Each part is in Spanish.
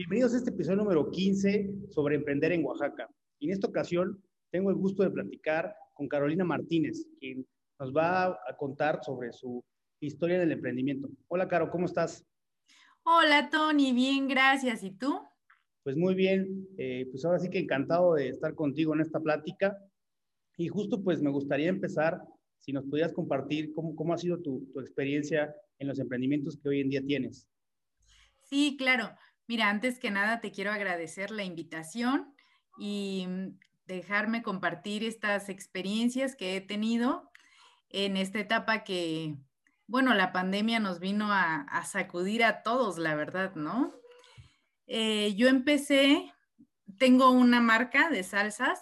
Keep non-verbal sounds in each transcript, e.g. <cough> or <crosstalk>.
Bienvenidos a este episodio número 15 sobre emprender en Oaxaca. Y en esta ocasión tengo el gusto de platicar con Carolina Martínez, quien nos va a contar sobre su historia del emprendimiento. Hola, Caro, ¿cómo estás? Hola, Tony, bien, gracias. ¿Y tú? Pues muy bien, eh, pues ahora sí que encantado de estar contigo en esta plática. Y justo pues me gustaría empezar, si nos pudieras compartir cómo, cómo ha sido tu, tu experiencia en los emprendimientos que hoy en día tienes. Sí, claro. Mira, antes que nada te quiero agradecer la invitación y mm, dejarme compartir estas experiencias que he tenido en esta etapa que, bueno, la pandemia nos vino a, sacudir a todos, la verdad, ¿no? Eh, yo empecé, tengo una marca de salsas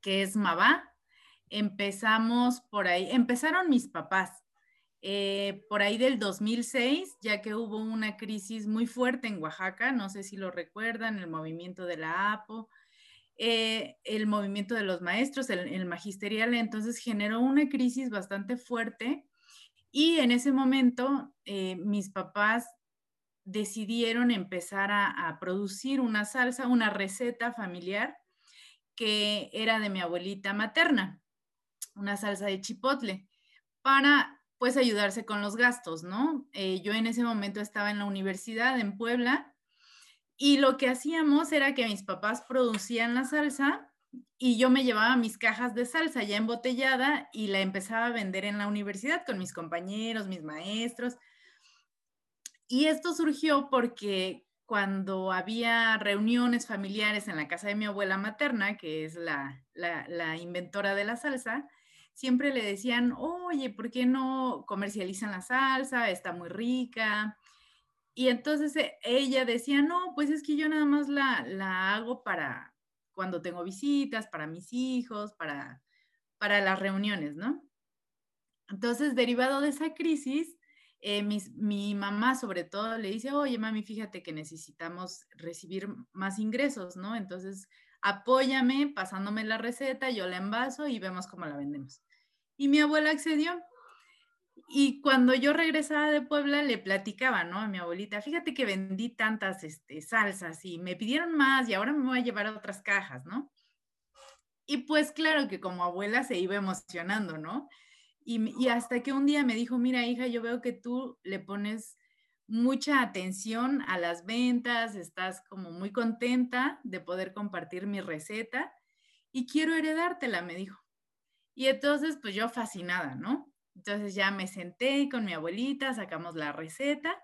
que es Mabá. Empezamos por ahí, empezaron mis papás. Eh, por ahí del 2006, ya que hubo una crisis muy fuerte en Oaxaca, no sé si lo recuerdan, el movimiento de la APO, eh, el movimiento de los maestros, el, magisterial, entonces generó una crisis bastante fuerte y en ese momento eh, mis papás decidieron empezar a, a, producir una salsa, una receta familiar que era de mi abuelita materna, una salsa de chipotle, para pues ayudarse con los gastos, ¿no? Eh, yo en ese momento estaba en la universidad en Puebla y lo que hacíamos era que mis papás producían la salsa y yo me llevaba mis cajas de salsa ya embotellada y la empezaba a vender en la universidad con mis compañeros, mis maestros. Y esto surgió porque cuando había reuniones familiares en la casa de mi abuela materna, que es la, la, la, inventora de la salsa, siempre le decían, oye, ¿por qué no comercializan la salsa? Está muy rica. Y entonces eh, ella decía, no, pues es que yo nada más la, la hago para cuando tengo visitas, para mis hijos, para, para las reuniones, ¿no? Entonces, derivado de esa crisis, eh, mi, mi, mamá sobre todo le dice, oye mami, fíjate que necesitamos recibir más ingresos, ¿no? Entonces, apóyame pasándome la receta, yo la envaso y vemos cómo la vendemos. Y mi abuela accedió. Y cuando yo regresaba de Puebla, le platicaba, ¿no? A mi abuelita, fíjate que vendí tantas este, salsas y me pidieron más y ahora me voy a llevar otras cajas, ¿no? Y pues claro que como abuela se iba emocionando, ¿no? Y, hasta que un día me dijo, mira hija, yo veo que tú le pones mucha atención a las ventas, estás como muy contenta de poder compartir mi receta y quiero heredártela, me dijo. Y entonces, pues yo fascinada, ¿no? Entonces ya me senté con mi abuelita, sacamos la receta,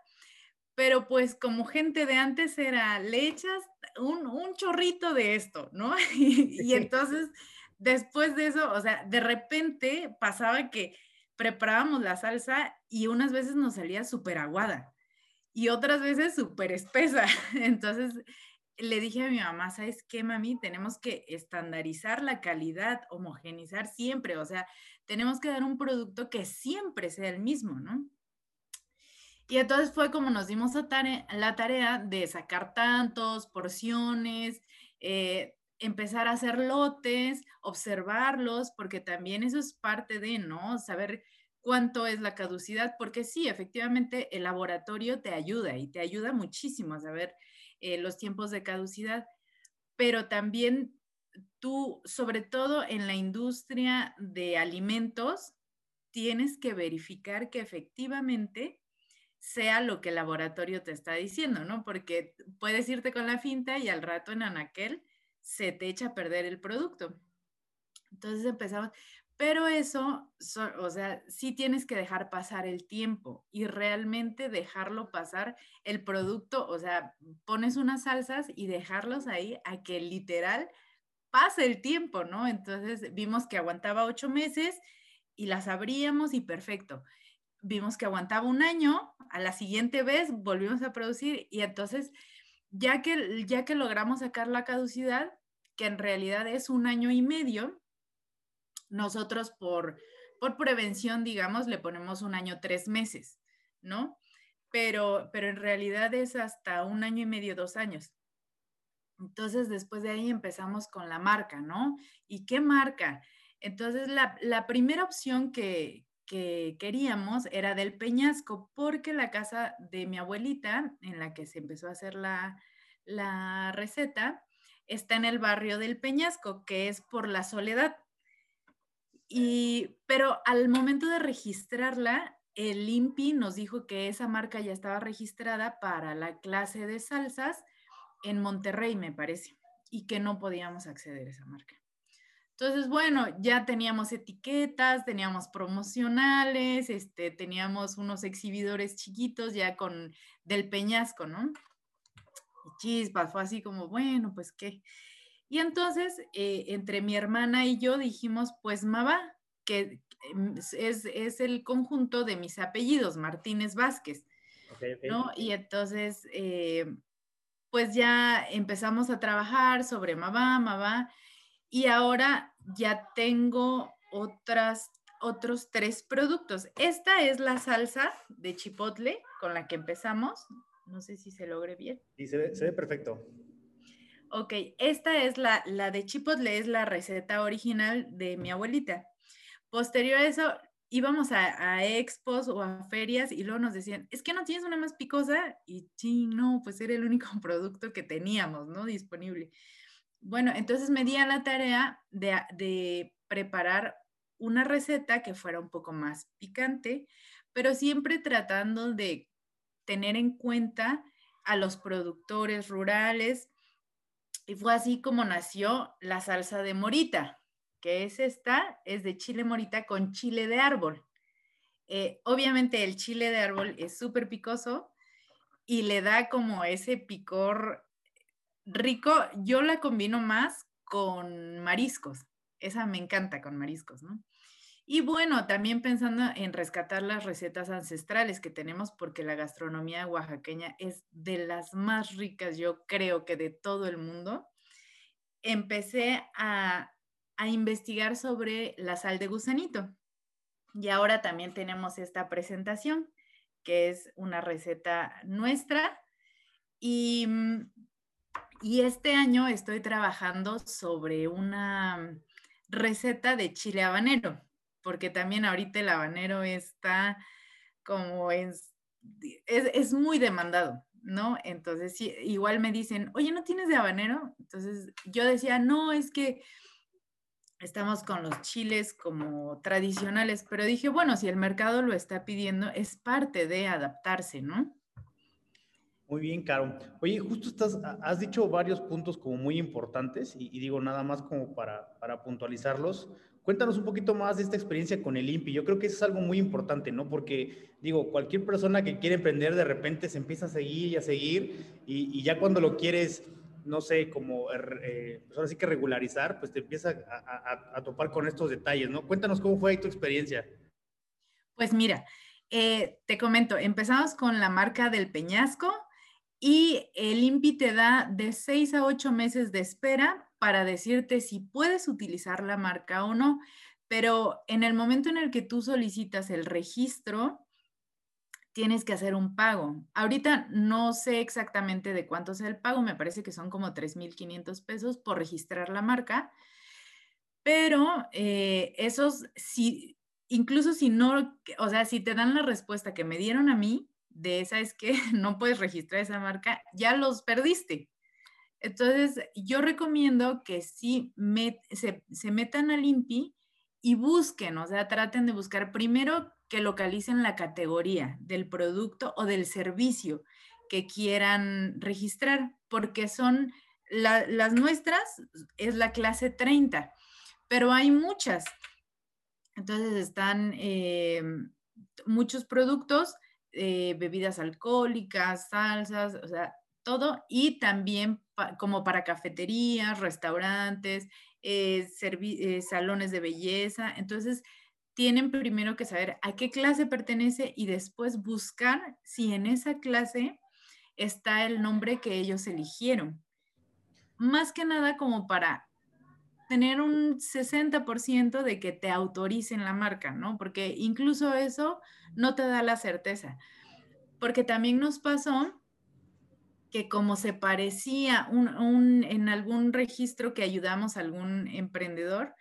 pero pues como gente de antes era, le echas un, un chorrito de esto, ¿no? <laughs> y, y entonces después de eso, o sea, de repente pasaba que preparábamos la salsa y unas veces nos salía súper aguada y otras veces súper espesa. <laughs> Entonces le dije a mi mamá, ¿sabes qué, mami? Tenemos que estandarizar la calidad, homogenizar siempre, o sea, tenemos que dar un producto que siempre sea el mismo, ¿no? Y entonces fue como nos dimos tarea, la tarea de sacar tantos, porciones, eh, empezar a hacer lotes, observarlos, porque también eso es parte de, ¿no? Saber cuánto es la caducidad, porque sí, efectivamente el laboratorio te ayuda y te ayuda muchísimo a saber eh, los tiempos de caducidad, pero también tú, sobre todo en la industria de alimentos, tienes que verificar que efectivamente sea lo que el laboratorio te está diciendo, ¿no? Porque puedes irte con la finta y al rato en anaquel se te echa a perder el producto. Entonces empezamos, pero eso, so, o sea, sí tienes que dejar pasar el tiempo y realmente dejarlo pasar el producto, o sea, pones unas salsas y dejarlos ahí a que literal pase el tiempo, ¿no? Entonces vimos que aguantaba ocho meses y las abríamos y perfecto. Vimos que aguantaba un año, a la siguiente vez volvimos a producir y entonces ya que, ya que logramos sacar la caducidad, que en realidad es un año y medio, nosotros por, por prevención, digamos, le ponemos un año, tres meses, ¿no? Pero, pero en realidad es hasta un año y medio, dos años. Entonces, después de ahí empezamos con la marca, ¿no? ¿Y qué marca? Entonces, la, la primera opción que, que queríamos era del Peñasco, porque la casa de mi abuelita, en la que se empezó a hacer la, la receta, está en el barrio del Peñasco, que es por la soledad. Y, pero al momento de registrarla, el INPI nos dijo que esa marca ya estaba registrada para la clase de salsas en Monterrey, me parece, y que no podíamos acceder a esa marca. Entonces, bueno, ya teníamos etiquetas, teníamos promocionales, este, teníamos unos exhibidores chiquitos ya con del peñasco, ¿no? Y chispas, fue así como, bueno, pues qué. Y entonces, eh, entre mi hermana y yo dijimos, pues Maba, que em, es, es, el conjunto de mis apellidos, Martínez Vázquez, ¿no? Y entonces, eh, pues ya empezamos a trabajar sobre Maba, Maba, y ahora ya tengo otras, otros tres productos. Esta es la salsa de chipotle con la que empezamos. No sé si se logre bien. Sí, se ve, perfecto. Ok, esta es la, la de chipotle, es la receta original de mi abuelita. Posterior a eso, íbamos a, a, expos o a ferias y luego nos decían, es que no tienes una más picosa y sí, no, pues era el único <laughs> producto que teníamos, ¿no? Disponible. Bueno, entonces me di a la tarea de, preparar una receta que fuera un poco más picante, pero siempre tratando de tener en cuenta a los productores rurales. Y fue así como nació la salsa de morita, que es esta, es de chile morita con chile de árbol. Eh, obviamente el chile de árbol es súper picoso y le da como ese picor rico, yo la combino más con mariscos. Esa me encanta con mariscos, ¿no? Y bueno, también pensando en rescatar las recetas ancestrales que tenemos, porque la gastronomía oaxaqueña es de las más ricas, yo creo que de todo el mundo, empecé a, a investigar sobre la sal de gusanito. Y ahora también tenemos esta presentación, que es una receta nuestra. Y mm, y este año estoy trabajando sobre una receta de chile habanero, porque también ahorita el habanero está como es, es, muy demandado, ¿no? Entonces, igual me dicen, oye, ¿no tienes de habanero? Entonces, yo decía, no, es que estamos con los chiles como tradicionales, pero dije, bueno, si el mercado lo está pidiendo, es parte de adaptarse, ¿no? Muy bien, Caro. Oye, justo estás, has dicho varios puntos como muy importantes y, digo nada más como para, para, puntualizarlos. Cuéntanos un poquito más de esta experiencia con el INPI. Yo creo que eso es algo muy importante, ¿no? Porque digo, cualquier persona que quiere emprender de repente se empieza a seguir y a seguir y, ya cuando lo quieres, no sé, como, eh, pues ahora sí que regularizar, pues te empieza a, a, topar con estos detalles, ¿no? Cuéntanos cómo fue ahí tu experiencia. Pues mira, eh, te comento, empezamos con la marca del Peñasco, y el INPI te da de 6 a 8 meses de espera para decirte si puedes utilizar la marca o no. Pero en el momento en el que tú solicitas el registro, tienes que hacer un pago. Ahorita no sé exactamente de cuánto es el pago, me parece que son como 3.500 pesos por registrar la marca, pero eh, esos, si, incluso si no, o sea, si te dan la respuesta que me dieron a mí, de esa es que <laughs> no puedes registrar esa marca, ya los perdiste. Entonces, yo recomiendo que sí se, se, metan al INPI y busquen, o sea, traten de buscar primero que localicen la categoría del producto o del servicio que quieran registrar, porque son las nuestras, es la clase 30, pero hay muchas. Entonces están eh, muchos productos eh, bebidas alcohólicas, salsas, o sea, todo. Y también como para cafeterías, restaurantes, eh, eh, salones de belleza. Entonces, tienen primero que saber a qué clase pertenece y después buscar si en esa clase está el nombre que ellos eligieron. Más que nada como para tener un 60% de que te autoricen la marca, ¿no? Porque incluso eso no te da la certeza. Porque también nos pasó que como se parecía un, en algún registro que ayudamos a algún emprendedor,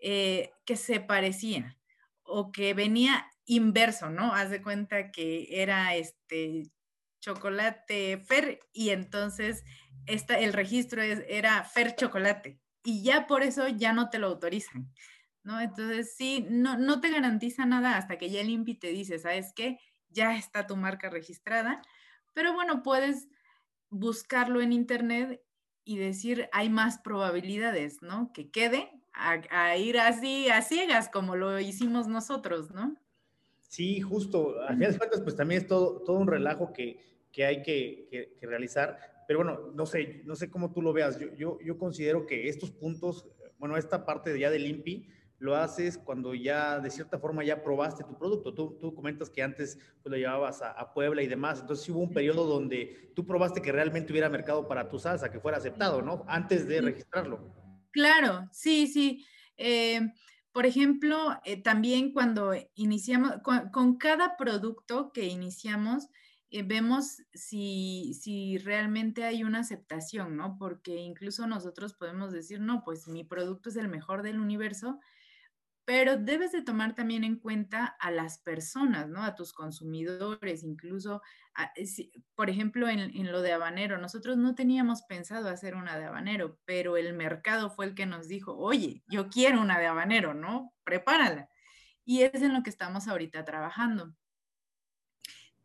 eh, que se parecía. o que venía inverso, ¿no? Haz de cuenta que era este chocolate Fer y entonces esta, el registro era Fer Chocolate y ya por eso ya no te lo autorizan, ¿no? Entonces sí, no, no te garantiza nada hasta que ya el INPI te dice, ¿sabes qué? Ya está tu marca registrada, pero bueno, puedes buscarlo en internet y decir, hay más probabilidades, ¿no? Que quede a, ir así a ciegas como lo hicimos nosotros, ¿no? Sí, justo. A fin de cuentas, pues también es todo, todo un relajo que, que hay que, que, realizar. Pero bueno, no sé, no sé cómo tú lo veas. Yo, yo, yo considero que estos puntos, bueno, esta parte ya del INPI, lo haces cuando ya de cierta forma ya probaste tu producto. Tú, tú comentas que antes pues, lo llevabas a, Puebla y demás. Entonces hubo un periodo donde tú probaste que realmente hubiera mercado para tu salsa, que fuera aceptado, ¿no? Antes de registrarlo. Claro, sí, sí. Eh, por ejemplo, eh, también cuando iniciamos, con, cada producto que iniciamos, eh, vemos si, si, realmente hay una aceptación, ¿no? Porque incluso nosotros podemos decir, no, pues mi producto es el mejor del universo, pero debes de tomar también en cuenta a las personas, ¿no? A tus consumidores, incluso, eh, por ejemplo, en, lo de habanero, nosotros no teníamos pensado hacer una de habanero, pero el mercado fue el que nos dijo, oye, yo quiero una de habanero, ¿no? Prepárala. Y es en lo que estamos ahorita trabajando.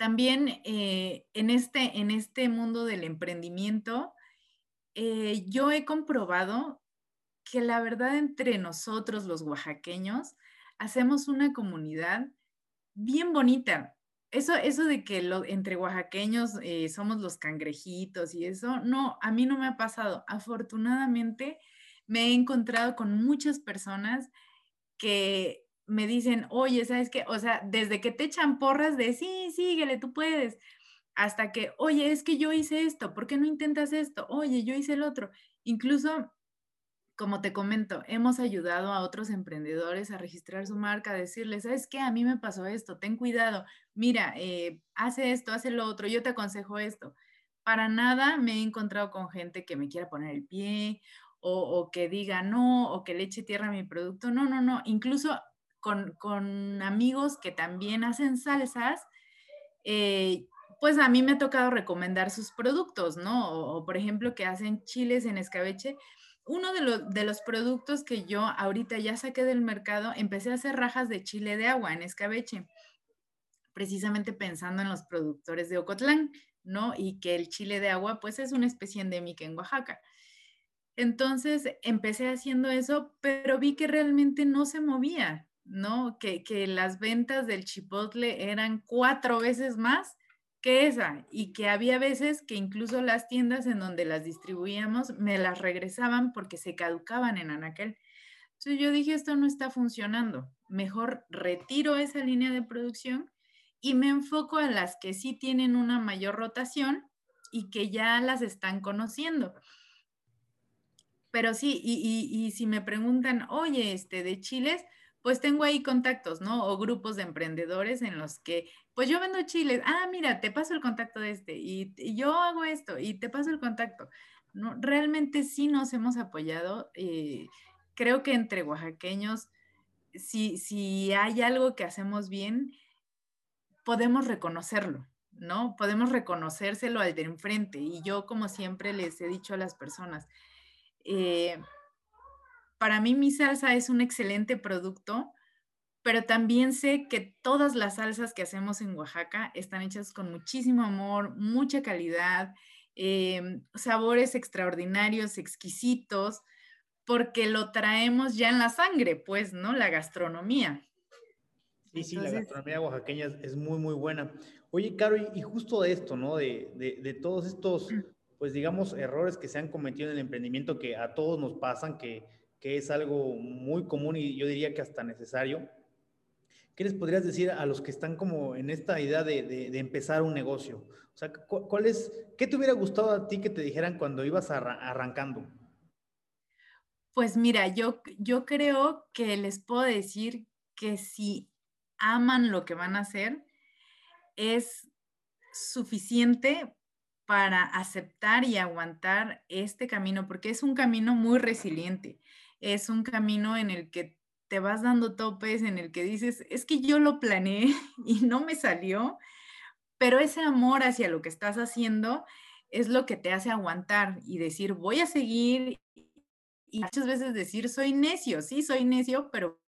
También eh, en, este, en este mundo del emprendimiento, eh, yo he comprobado que la verdad entre nosotros los oaxaqueños hacemos una comunidad bien bonita. Eso, eso de que entre oaxaqueños eh, somos los cangrejitos y eso, no, a mí no me ha pasado. Afortunadamente me he encontrado con muchas personas que me dicen, oye, ¿sabes qué? O sea, desde que te echan porras de, sí, síguele, tú puedes, hasta que, oye, es que yo hice esto, ¿por qué no intentas esto? Oye, yo hice el otro. Incluso como te comento, hemos ayudado a otros emprendedores a registrar su marca, a decirles, ¿sabes qué? A mí me pasó esto, ten cuidado, mira, eh, hace esto, hace lo otro, yo te aconsejo esto. Para nada me he encontrado con gente que me quiera poner el pie o, que diga no, o que le eche tierra a mi producto. No, no, no. Incluso con, amigos que también hacen salsas, eh, pues a mí me ha tocado recomendar sus productos, ¿no? o, por ejemplo, que hacen chiles en escabeche uno de, los productos que yo ahorita ya saqué del mercado, empecé a hacer rajas de chile de agua en escabeche, precisamente pensando en los productores de Ocotlán, ¿no? Y que el chile de agua, pues es una especie endémica en Oaxaca. Entonces empecé haciendo eso, pero vi que realmente no se movía, ¿no? Que, las ventas del chipotle eran cuatro veces más que esa y que había veces que incluso las tiendas en donde las distribuíamos me las regresaban porque se caducaban en Anaquel. Entonces yo dije, esto no está funcionando, mejor retiro esa línea de producción y me enfoco en las que sí tienen una mayor rotación y que ya las están conociendo. Pero sí, y, y si me preguntan, oye, este, de chiles, pues tengo ahí contactos, ¿no? O grupos de emprendedores en los que, pues yo vendo chiles, ah, mira, te paso el contacto de este y, yo hago esto y te paso el contacto. ¿no? Realmente sí nos hemos apoyado. Eh, creo que entre oaxaqueños, si, si hay algo que hacemos bien, podemos reconocerlo, ¿no? Podemos reconocérselo al de enfrente. Y yo, como siempre les he dicho a las personas, eh, para mí mi salsa es un excelente producto, pero también sé que todas las salsas que hacemos en Oaxaca están hechas con muchísimo amor, mucha calidad, em, sabores extraordinarios, exquisitos, porque lo traemos ya en la sangre, pues, ¿no? La gastronomía. Sí, sí, la gastronomía oaxaqueña es, muy, muy buena. Oye, Caro, y, justo de esto, ¿no? De, de, todos estos, pues, digamos, errores que se han cometido en el emprendimiento que a todos nos pasan, que que es algo muy común y yo diría que hasta necesario. ¿Qué les podrías decir a los que están como en esta idea de, empezar un negocio? O sea, ¿cuál es, ¿qué te hubiera gustado a ti que te dijeran cuando ibas arrancando? Pues mira, yo, yo creo que les puedo decir que si aman lo que van a hacer, es suficiente para aceptar y aguantar este camino, porque es un camino muy resiliente es un camino en el que te vas dando topes en el que dices, es que yo lo planeé <laughs> y no me salió, pero ese amor hacia lo que estás haciendo es lo que te hace aguantar y decir, voy a seguir. Y muchas veces decir, soy necio, sí, soy necio, pero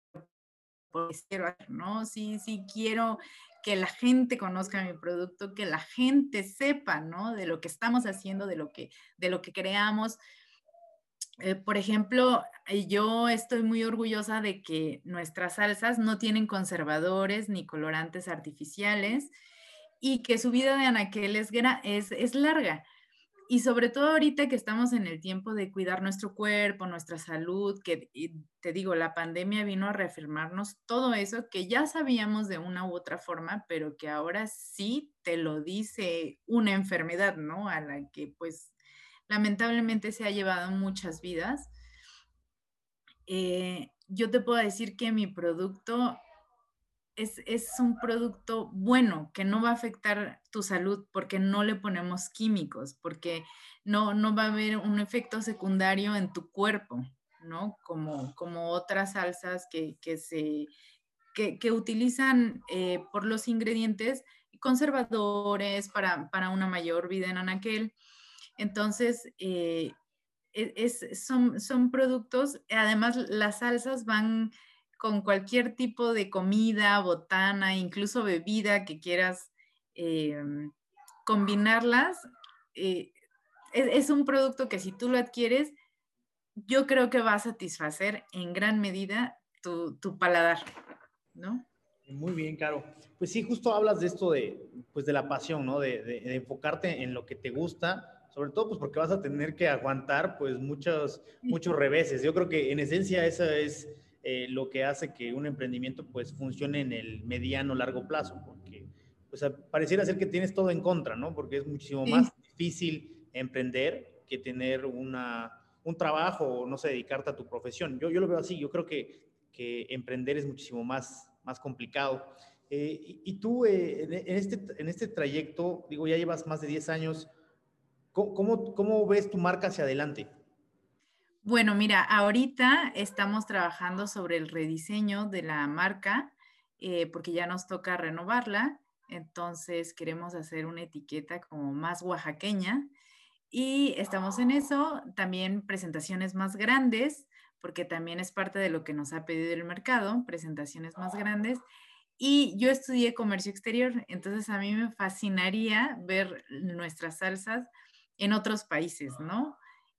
pues quiero, ¿no? Sí, sí, quiero que la gente conozca mi producto, que la gente sepa, ¿no? De lo que estamos haciendo, de lo que, de lo que creamos. Eh, por ejemplo, eh, yo estoy muy orgullosa de que nuestras salsas no tienen conservadores ni colorantes artificiales y que su vida de anaquel es, es, es larga. Y sobre todo ahorita que estamos en el tiempo de cuidar nuestro cuerpo, nuestra salud, que te digo, la pandemia vino a reafirmarnos todo eso que ya sabíamos de una u otra forma, pero que ahora sí te lo dice una enfermedad, ¿no? A la que pues lamentablemente se ha llevado muchas vidas. Eh, yo te puedo decir que mi producto es, un producto bueno que no va a afectar tu salud porque no le ponemos químicos, porque no, no va a haber un efecto secundario en tu cuerpo, ¿no? Como, como otras salsas que, se, que, utilizan eh, por los ingredientes conservadores para, una mayor vida en anaquel. Entonces, eh, e, son, son productos, además las salsas van con cualquier tipo de comida, botana, incluso bebida que quieras em, combinarlas. Eh, es, un producto que si tú lo adquieres, yo creo que va a satisfacer en gran medida tu, paladar, ¿no? Muy bien, Caro. Pues sí, justo hablas de esto de, pues de la pasión, ¿no? De, enfocarte en lo que te gusta, sobre todo pues porque vas a tener que aguantar pues muchos, muchos reveses. Yo creo que en esencia esa es eh, lo que hace que un emprendimiento pues funcione en el mediano largo plazo, porque pues pareciera ser que tienes todo en contra, ¿no? Porque es muchísimo más difícil emprender que tener una, un trabajo o no sé, dedicarte a tu profesión. Yo, yo lo veo así, yo creo que, que emprender es muchísimo más, más complicado. Eh, y, tú eh, en, este, en este trayecto, digo, ya llevas más de 10 años, ¿cómo, cómo ves tu marca hacia adelante? Bueno, mira, ahorita estamos trabajando sobre el rediseño de la marca eh, porque ya nos toca renovarla. Entonces queremos hacer una etiqueta como más oaxaqueña y estamos en eso. También presentaciones más grandes porque también es parte de lo que nos ha pedido el mercado, presentaciones más grandes. Y yo estudié comercio exterior, entonces a mí me fascinaría ver nuestras salsas en otros países, ¿no?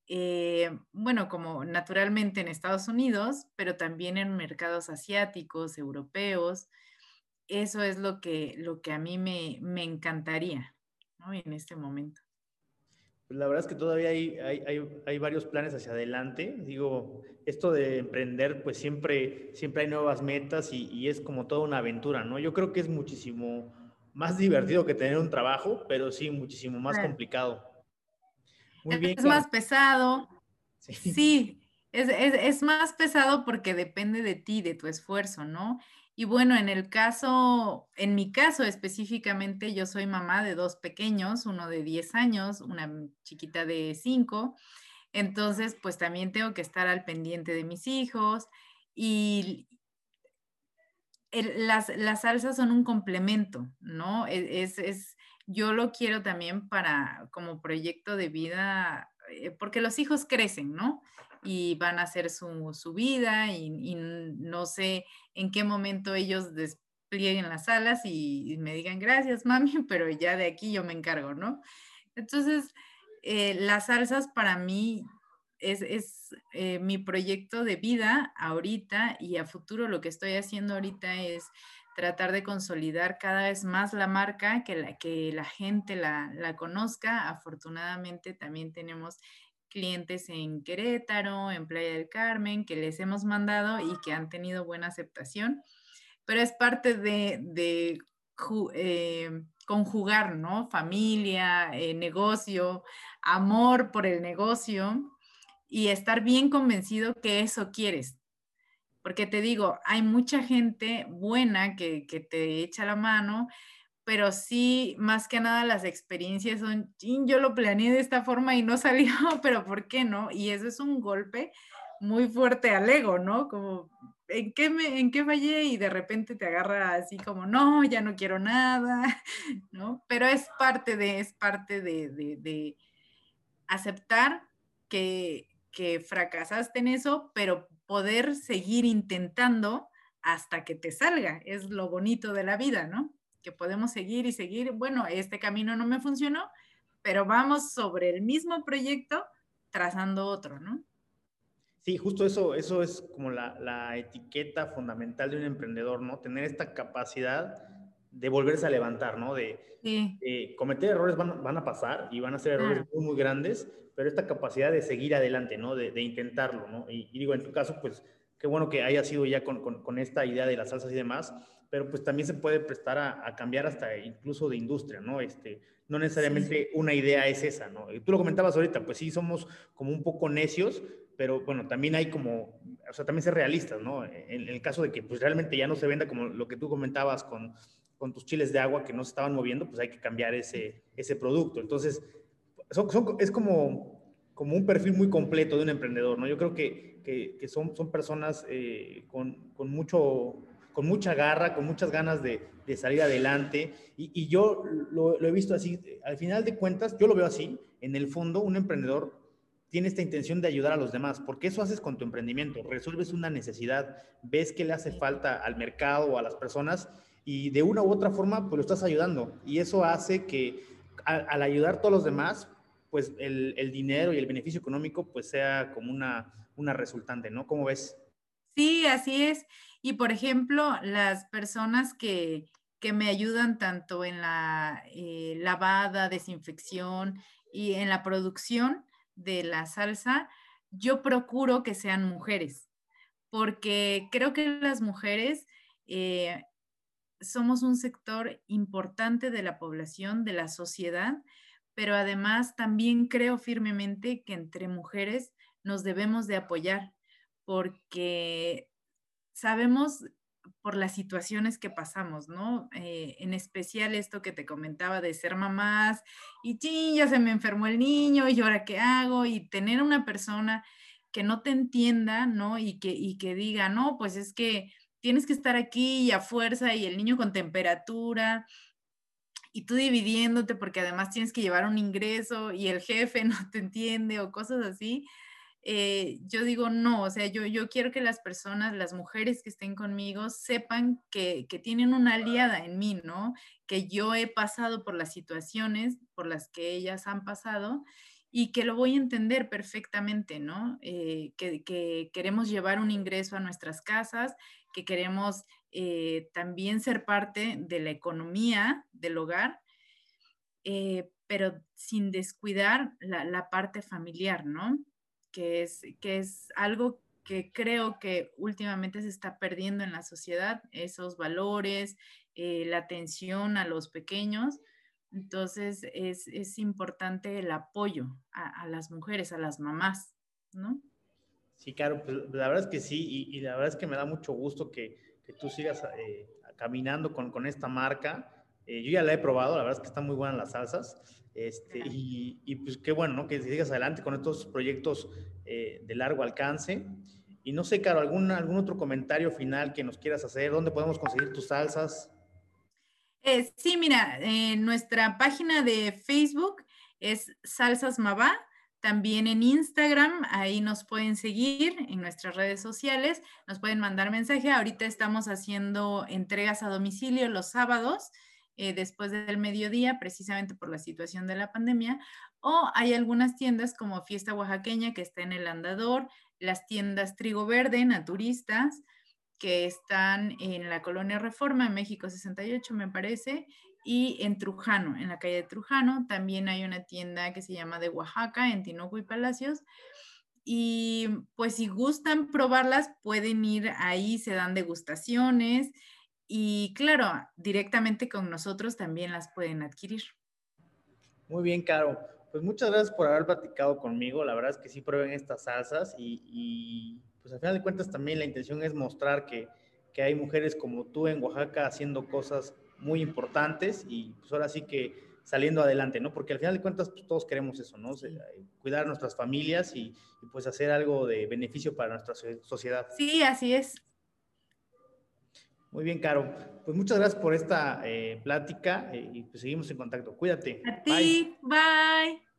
Eh, bueno, como naturalmente en Estados Unidos, pero también en mercados asiáticos, europeos. Eso es lo que, lo que a mí me, me encantaría ¿no? en este momento. Pues la verdad es que todavía hay, hay, hay, varios planes hacia adelante. Digo, esto de emprender, pues siempre, siempre hay nuevas metas y, y, es como toda una aventura, ¿no? Yo creo que es muchísimo más divertido que tener un trabajo, pero sí, muchísimo más complicado es más pesado. Sí, es, más pesado porque depende de ti, de tu esfuerzo, ¿no? Y bueno, en el caso, en mi caso específicamente, yo soy mamá de dos pequeños, uno de 10 años, una chiquita de 5. Entonces, pues también tengo que estar al pendiente de mis hijos y las, salsas son un complemento, ¿no? E, es, es, yo lo quiero también para como proyecto de vida, eh, porque los hijos crecen, ¿no? Y van a hacer su, vida y, no sé en qué momento ellos desplieguen las alas y, me digan gracias, <laughs> mami, pero ya de aquí yo me encargo, ¿no? Entonces, eh, las salsas para mí es, eh, mi proyecto de vida ahorita y a futuro lo que estoy haciendo ahorita es tratar de consolidar cada vez más la marca, que la, que la gente la, conozca. Afortunadamente también tenemos clientes en Querétaro, en Playa del Carmen, que les hemos mandado y que han tenido buena aceptación, pero es parte de, eh, conjugar, ¿no? Familia, eh, negocio, amor por el negocio y estar bien convencido que eso quieres, porque te digo, hay mucha gente buena que, te echa la mano, pero sí, más que nada las experiencias son, yo lo planeé de esta forma y no <laughs> salió, pero ¿por qué no? Y eso es un golpe muy fuerte al ego, ¿no? Como ¿en qué, me, ¿en qué fallé? Y de repente te agarra así como, no, ya no quiero nada, <laughs> ¿no? Pero es parte de, es parte de, de, aceptar que, que fracasaste en eso, pero poder seguir intentando hasta que te salga. Es lo bonito de la vida, ¿no? Que podemos seguir y seguir. Bueno, este camino no me funcionó, pero vamos sobre el mismo proyecto trazando otro, ¿no? Sí, justo eso, eso es como la, etiqueta fundamental de un emprendedor, ¿no? Tener esta capacidad de volverse a levantar, ¿no? De, cometer errores van, a pasar y van a ser errores muy, muy grandes, pero esta capacidad de seguir adelante, ¿no? De, intentarlo, ¿no? Y, digo, en tu caso, pues, qué bueno que haya sido ya con, esta idea de las salsas y demás, pero pues también se puede prestar a, cambiar hasta incluso de industria, ¿no? Este, no necesariamente una idea es esa, ¿no? Tú lo comentabas ahorita, pues sí, somos como un poco necios, pero bueno, también hay como, o sea, también ser realistas, ¿no? En, el caso de que pues realmente ya no se venda como lo que tú comentabas con, con tus chiles de agua que no se estaban moviendo, pues hay que cambiar ese, ese producto. Entonces, es como, como un perfil muy completo de un emprendedor, ¿no? Yo creo que, que, son, son personas eh, con, con, mucho, con mucha garra, con muchas ganas de, de salir adelante. Y, y yo lo, lo, he visto así, al final de cuentas, yo lo veo así. En el fondo, un emprendedor tiene esta intención de ayudar a los demás, porque eso haces con tu emprendimiento, resuelves una necesidad, ves que le hace falta al mercado o a las personas y de una u otra forma, pues lo estás ayudando. Y eso hace que al, ayudar a todos los demás, pues el, dinero y el beneficio económico pues sea como una, una resultante, ¿no? ¿Cómo ves? Sí, así es. Y por ejemplo, las personas que, que me ayudan tanto en la eh, lavada, desinfección y en la producción, de la salsa, yo procuro que sean mujeres, porque creo que las mujeres eh, somos un sector importante de la población, de la sociedad, pero además también creo firmemente que entre mujeres nos debemos de apoyar, porque sabemos por las situaciones que pasamos, ¿no? Eh, en especial esto que te comentaba de ser mamás y ya se me enfermó el niño y ahora qué hago y tener una persona que no te entienda, ¿no? Y que, y que diga, no, pues es que tienes que estar aquí y a fuerza y el niño con temperatura y tú dividiéndote porque además tienes que llevar un ingreso y el jefe <laughs> no te entiende o cosas así eh, yo digo no, o sea, yo, yo quiero que las personas, las mujeres que estén conmigo, sepan que, que, tienen una aliada en mí, ¿no? Que yo he pasado por las situaciones por las que ellas han pasado y que lo voy a entender perfectamente, ¿no? Eh, que, que, queremos llevar un ingreso a nuestras casas, que queremos eh, también ser parte de la economía del hogar, pero sin descuidar la, parte familiar, ¿no? que es, que es algo que creo que últimamente se está perdiendo en la sociedad, esos valores, eh, la atención a los pequeños. Entonces es, importante el apoyo a, las mujeres, a las mamás, ¿no? Sí, claro, pues la verdad es que sí, y, la verdad es que me da mucho gusto que, tú sigas eh, caminando con, con, esta marca. Eh, yo ya la he probado, la verdad es que están muy buenas las salsas. Este, y, pues qué bueno, ¿no? Que sigas adelante con estos proyectos eh, de largo alcance. Y no sé, Caro, ¿algún, ¿algún otro comentario final que nos quieras hacer? ¿Dónde podemos conseguir tus salsas? Sí, mira, en nuestra página de Facebook es Salsas Mabá. También en Instagram, ahí nos pueden seguir en nuestras redes sociales, nos pueden mandar mensaje. Ahorita estamos haciendo entregas a domicilio los sábados. Eh, después del mediodía, precisamente por la situación de la pandemia, o hay algunas tiendas como Fiesta Oaxaqueña que está en el Andador, las tiendas Trigo Verde, Naturistas, que están en la colonia Reforma, México 68, me parece, y en Trujano, en la calle de Trujano, también hay una tienda que se llama de Oaxaca, en Tinoco y Palacios. Y pues si gustan probarlas, pueden ir ahí, se dan degustaciones. Y claro, directamente con nosotros también las pueden adquirir. Muy bien, Caro. Pues muchas gracias por haber platicado conmigo. La verdad es que sí prueben estas salsas y, pues al final de cuentas también la intención es mostrar que, que, hay mujeres como tú en Oaxaca haciendo cosas muy importantes y pues ahora sí que saliendo adelante, ¿no? Porque al final de cuentas pues, todos queremos eso, ¿no? Eh, cuidar a nuestras familias y, y, pues hacer algo de beneficio para nuestra sociedad. Sí, así es. Muy bien, Caro. Pues muchas gracias por esta eh, plática eh, y pues seguimos en contacto. Cuídate. A ti, bye.